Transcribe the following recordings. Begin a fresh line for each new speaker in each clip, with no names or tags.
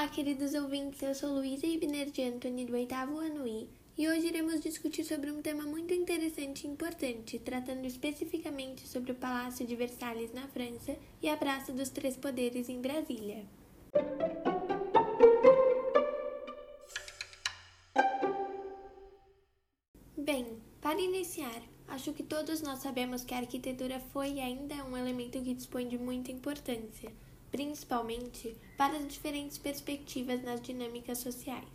Olá, queridos ouvintes, eu sou Luísa Ibner de Antônio do oitavo ano I e hoje iremos discutir sobre um tema muito interessante e importante, tratando especificamente sobre o Palácio de Versalhes na França e a Praça dos Três Poderes em Brasília. Bem, para iniciar, acho que todos nós sabemos que a arquitetura foi e ainda é um elemento que dispõe de muita importância principalmente para as diferentes perspectivas nas dinâmicas sociais.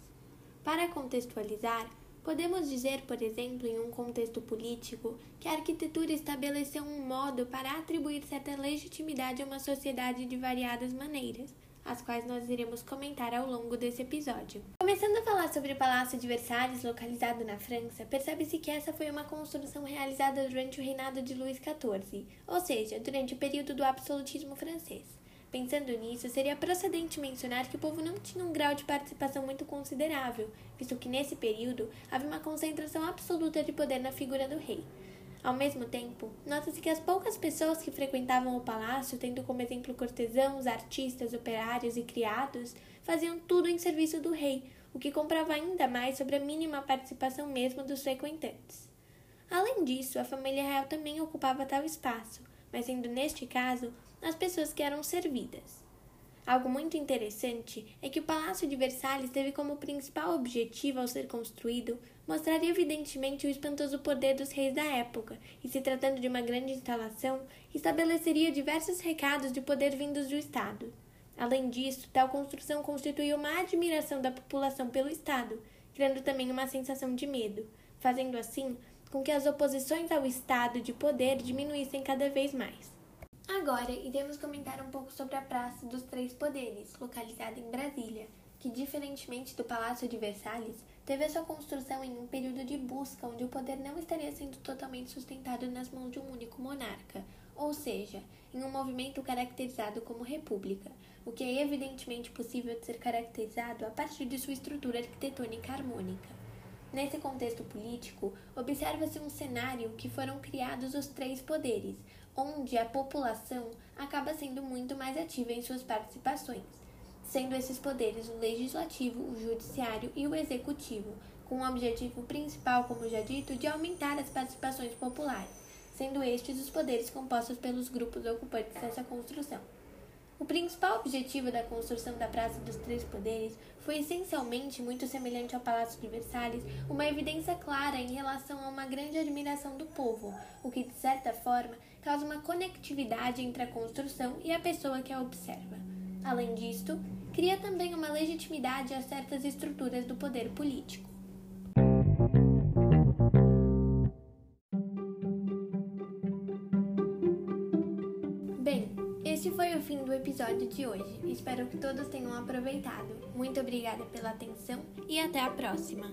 Para contextualizar, podemos dizer, por exemplo, em um contexto político, que a arquitetura estabeleceu um modo para atribuir certa legitimidade a uma sociedade de variadas maneiras, as quais nós iremos comentar ao longo desse episódio. Começando a falar sobre o Palácio de Versalhes, localizado na França, percebe-se que essa foi uma construção realizada durante o reinado de Luís XIV, ou seja, durante o período do absolutismo francês. Pensando nisso, seria procedente mencionar que o povo não tinha um grau de participação muito considerável, visto que nesse período havia uma concentração absoluta de poder na figura do rei. Ao mesmo tempo, nota-se que as poucas pessoas que frequentavam o palácio, tendo como exemplo cortesãos, artistas, operários e criados, faziam tudo em serviço do rei, o que comprova ainda mais sobre a mínima participação mesmo dos frequentantes. Além disso, a família real também ocupava tal espaço, mas sendo neste caso as pessoas que eram servidas. Algo muito interessante é que o Palácio de Versalhes teve como principal objetivo ao ser construído mostrar evidentemente o espantoso poder dos reis da época, e se tratando de uma grande instalação, estabeleceria diversos recados de poder vindos do Estado. Além disso, tal construção constituiu uma admiração da população pelo Estado, criando também uma sensação de medo, fazendo assim com que as oposições ao Estado de poder diminuíssem cada vez mais. Agora iremos comentar um pouco sobre a Praça dos Três Poderes, localizada em Brasília, que, diferentemente do Palácio de Versalhes, teve a sua construção em um período de busca onde o poder não estaria sendo totalmente sustentado nas mãos de um único monarca, ou seja, em um movimento caracterizado como república, o que é evidentemente possível de ser caracterizado a partir de sua estrutura arquitetônica harmônica. Nesse contexto político, observa-se um cenário que foram criados os três poderes, onde a população acaba sendo muito mais ativa em suas participações, sendo esses poderes o legislativo, o judiciário e o executivo, com o objetivo principal, como já dito, de aumentar as participações populares, sendo estes os poderes compostos pelos grupos ocupantes dessa construção. O principal objetivo da construção da Praça dos Três Poderes foi essencialmente muito semelhante ao Palácio de Versalhes, uma evidência clara em relação a uma grande admiração do povo, o que de certa forma causa uma conectividade entre a construção e a pessoa que a observa. Além disto, cria também uma legitimidade a certas estruturas do poder político. Este foi o fim do episódio de hoje. Espero que todos tenham aproveitado. Muito obrigada pela atenção e até a próxima!